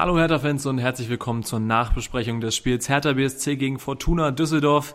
Hallo Hertha-Fans und herzlich willkommen zur Nachbesprechung des Spiels Hertha BSC gegen Fortuna Düsseldorf.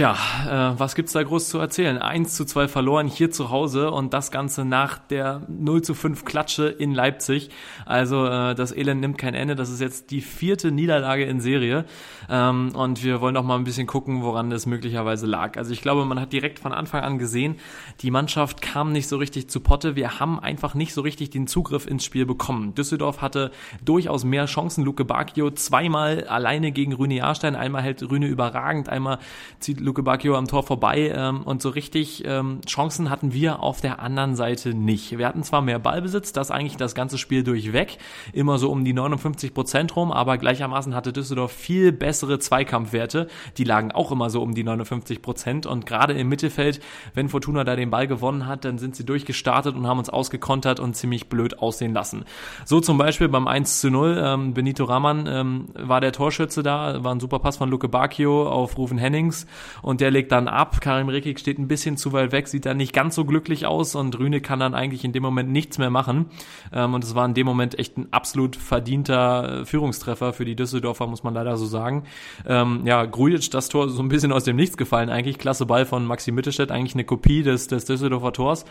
Tja, äh, was gibt's da groß zu erzählen? 1 zu 2 verloren hier zu Hause und das Ganze nach der 0 zu 5 Klatsche in Leipzig. Also äh, das Elend nimmt kein Ende. Das ist jetzt die vierte Niederlage in Serie. Ähm, und wir wollen auch mal ein bisschen gucken, woran das möglicherweise lag. Also ich glaube, man hat direkt von Anfang an gesehen, die Mannschaft kam nicht so richtig zu Potte. Wir haben einfach nicht so richtig den Zugriff ins Spiel bekommen. Düsseldorf hatte durchaus mehr Chancen. Luke Bacchio zweimal alleine gegen Rüne Jahrstein. Einmal hält Rüne überragend, einmal zieht Luke Bacchio am Tor vorbei ähm, und so richtig ähm, Chancen hatten wir auf der anderen Seite nicht. Wir hatten zwar mehr Ballbesitz, das eigentlich das ganze Spiel durchweg, immer so um die 59 Prozent rum, aber gleichermaßen hatte Düsseldorf viel bessere Zweikampfwerte. Die lagen auch immer so um die 59 Prozent und gerade im Mittelfeld, wenn Fortuna da den Ball gewonnen hat, dann sind sie durchgestartet und haben uns ausgekontert und ziemlich blöd aussehen lassen. So zum Beispiel beim 1 zu 0, ähm, Benito Raman ähm, war der Torschütze da, war ein super Pass von Luke Bacchio auf Rufen Hennings und der legt dann ab. Karim Rekik steht ein bisschen zu weit weg, sieht dann nicht ganz so glücklich aus und Rüne kann dann eigentlich in dem Moment nichts mehr machen. Ähm, und es war in dem Moment echt ein absolut verdienter äh, Führungstreffer für die Düsseldorfer, muss man leider so sagen. Ähm, ja, Grujic, das Tor so ein bisschen aus dem Nichts gefallen eigentlich. Klasse Ball von Maxi Mittelstädt, eigentlich eine Kopie des, des Düsseldorfer Tors.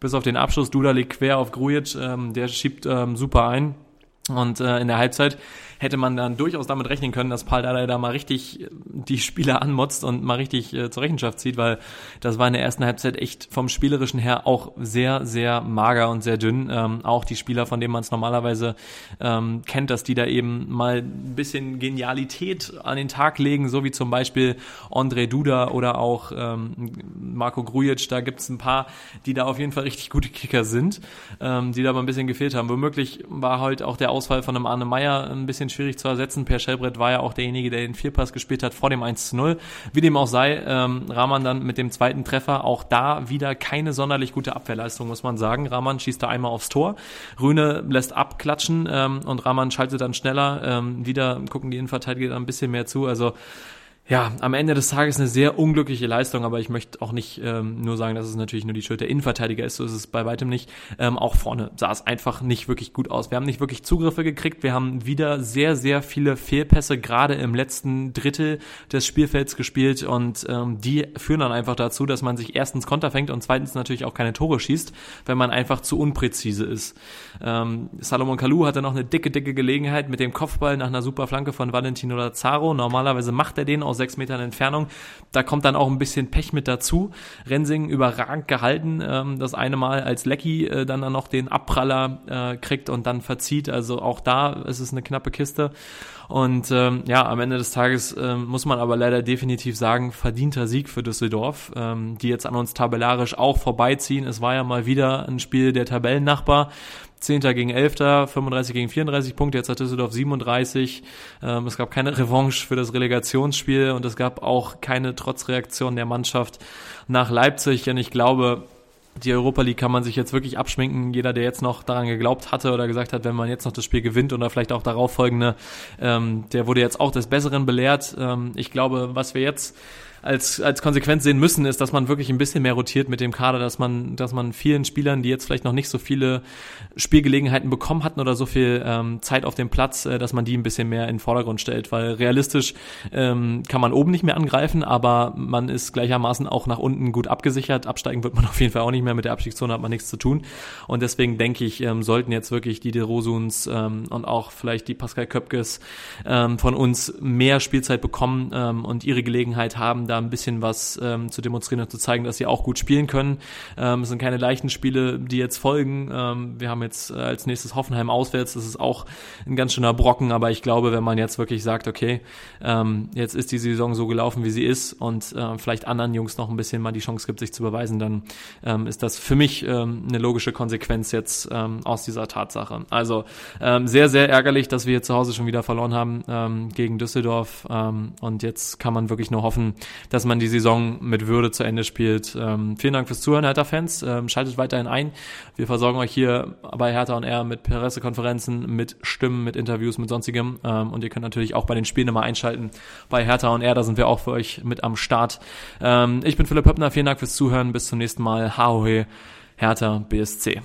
Bis auf den Abschluss, Duda legt quer auf Grujic, ähm, der schiebt super ein. Und äh, in der Halbzeit hätte man dann durchaus damit rechnen können, dass Paul Dardai da mal richtig die Spieler anmotzt und mal richtig äh, zur Rechenschaft zieht, weil das war in der ersten Halbzeit echt vom Spielerischen her auch sehr, sehr mager und sehr dünn. Ähm, auch die Spieler, von denen man es normalerweise ähm, kennt, dass die da eben mal ein bisschen Genialität an den Tag legen, so wie zum Beispiel André Duda oder auch ähm, Marco Grujic. Da gibt es ein paar, die da auf jeden Fall richtig gute Kicker sind, ähm, die da mal ein bisschen gefehlt haben. Womöglich war halt auch der Ausfall von einem Arne Meyer ein bisschen schwierig zu ersetzen. Per Schellbrett war ja auch derjenige, der den Vierpass gespielt hat vor dem 1 zu 0. Wie dem auch sei, ähm, Rahman dann mit dem zweiten Treffer auch da wieder keine sonderlich gute Abwehrleistung, muss man sagen. Rahman schießt da einmal aufs Tor. Rühne lässt abklatschen ähm, und Rahman schaltet dann schneller. Ähm, wieder gucken die Innenverteidiger ein bisschen mehr zu. Also ja, am Ende des Tages eine sehr unglückliche Leistung, aber ich möchte auch nicht ähm, nur sagen, dass es natürlich nur die Schuld der Innenverteidiger ist, so ist es bei weitem nicht. Ähm, auch vorne sah es einfach nicht wirklich gut aus. Wir haben nicht wirklich Zugriffe gekriegt, wir haben wieder sehr, sehr viele Fehlpässe gerade im letzten Drittel des Spielfelds gespielt und ähm, die führen dann einfach dazu, dass man sich erstens Konter fängt und zweitens natürlich auch keine Tore schießt, wenn man einfach zu unpräzise ist. Ähm, Salomon Kalou hatte noch eine dicke, dicke Gelegenheit mit dem Kopfball nach einer super Flanke von Valentino Lazaro. Normalerweise macht er den aus sechs Metern Entfernung. Da kommt dann auch ein bisschen Pech mit dazu. Rensing überragend gehalten. Ähm, das eine Mal als Lecky äh, dann, dann noch den Abpraller äh, kriegt und dann verzieht. Also auch da ist es eine knappe Kiste. Und ähm, ja, am Ende des Tages ähm, muss man aber leider definitiv sagen, verdienter Sieg für Düsseldorf, ähm, die jetzt an uns tabellarisch auch vorbeiziehen. Es war ja mal wieder ein Spiel der Tabellennachbar. 10. gegen 11., 35 gegen 34 Punkte, jetzt hat Düsseldorf 37. Ähm, es gab keine Revanche für das Relegationsspiel und es gab auch keine Trotzreaktion der Mannschaft nach Leipzig. Und ich glaube, die Europa League kann man sich jetzt wirklich abschminken. Jeder, der jetzt noch daran geglaubt hatte oder gesagt hat, wenn man jetzt noch das Spiel gewinnt oder vielleicht auch darauf folgende, ähm, der wurde jetzt auch des Besseren belehrt. Ähm, ich glaube, was wir jetzt als, als Konsequenz sehen müssen, ist, dass man wirklich ein bisschen mehr rotiert mit dem Kader, dass man, dass man vielen Spielern, die jetzt vielleicht noch nicht so viele Spielgelegenheiten bekommen hatten oder so viel ähm, Zeit auf dem Platz, äh, dass man die ein bisschen mehr in den Vordergrund stellt, weil realistisch ähm, kann man oben nicht mehr angreifen, aber man ist gleichermaßen auch nach unten gut abgesichert. Absteigen wird man auf jeden Fall auch nicht mehr, mit der Abstiegszone hat man nichts zu tun. Und deswegen denke ich, ähm, sollten jetzt wirklich die De Rosuns ähm, und auch vielleicht die Pascal Köpkes ähm, von uns mehr Spielzeit bekommen ähm, und ihre Gelegenheit haben, da ein bisschen was ähm, zu demonstrieren und zu zeigen, dass sie auch gut spielen können. Ähm, es sind keine leichten Spiele, die jetzt folgen. Ähm, wir haben jetzt äh, als nächstes Hoffenheim auswärts. Das ist auch ein ganz schöner Brocken, aber ich glaube, wenn man jetzt wirklich sagt, okay, ähm, jetzt ist die Saison so gelaufen, wie sie ist und äh, vielleicht anderen Jungs noch ein bisschen mal die Chance gibt, sich zu beweisen, dann ähm, ist das für mich ähm, eine logische Konsequenz jetzt ähm, aus dieser Tatsache. Also ähm, sehr, sehr ärgerlich, dass wir zu Hause schon wieder verloren haben ähm, gegen Düsseldorf ähm, und jetzt kann man wirklich nur hoffen, dass man die Saison mit Würde zu Ende spielt. Ähm, vielen Dank fürs Zuhören, Hertha-Fans. Ähm, schaltet weiterhin ein. Wir versorgen euch hier bei Hertha und R mit Pressekonferenzen, mit Stimmen, mit Interviews, mit sonstigem. Ähm, und ihr könnt natürlich auch bei den Spielen immer einschalten bei Hertha und R. Da sind wir auch für euch mit am Start. Ähm, ich bin Philipp Höppner. Vielen Dank fürs Zuhören. Bis zum nächsten Mal. Haohe, Hertha, BSC.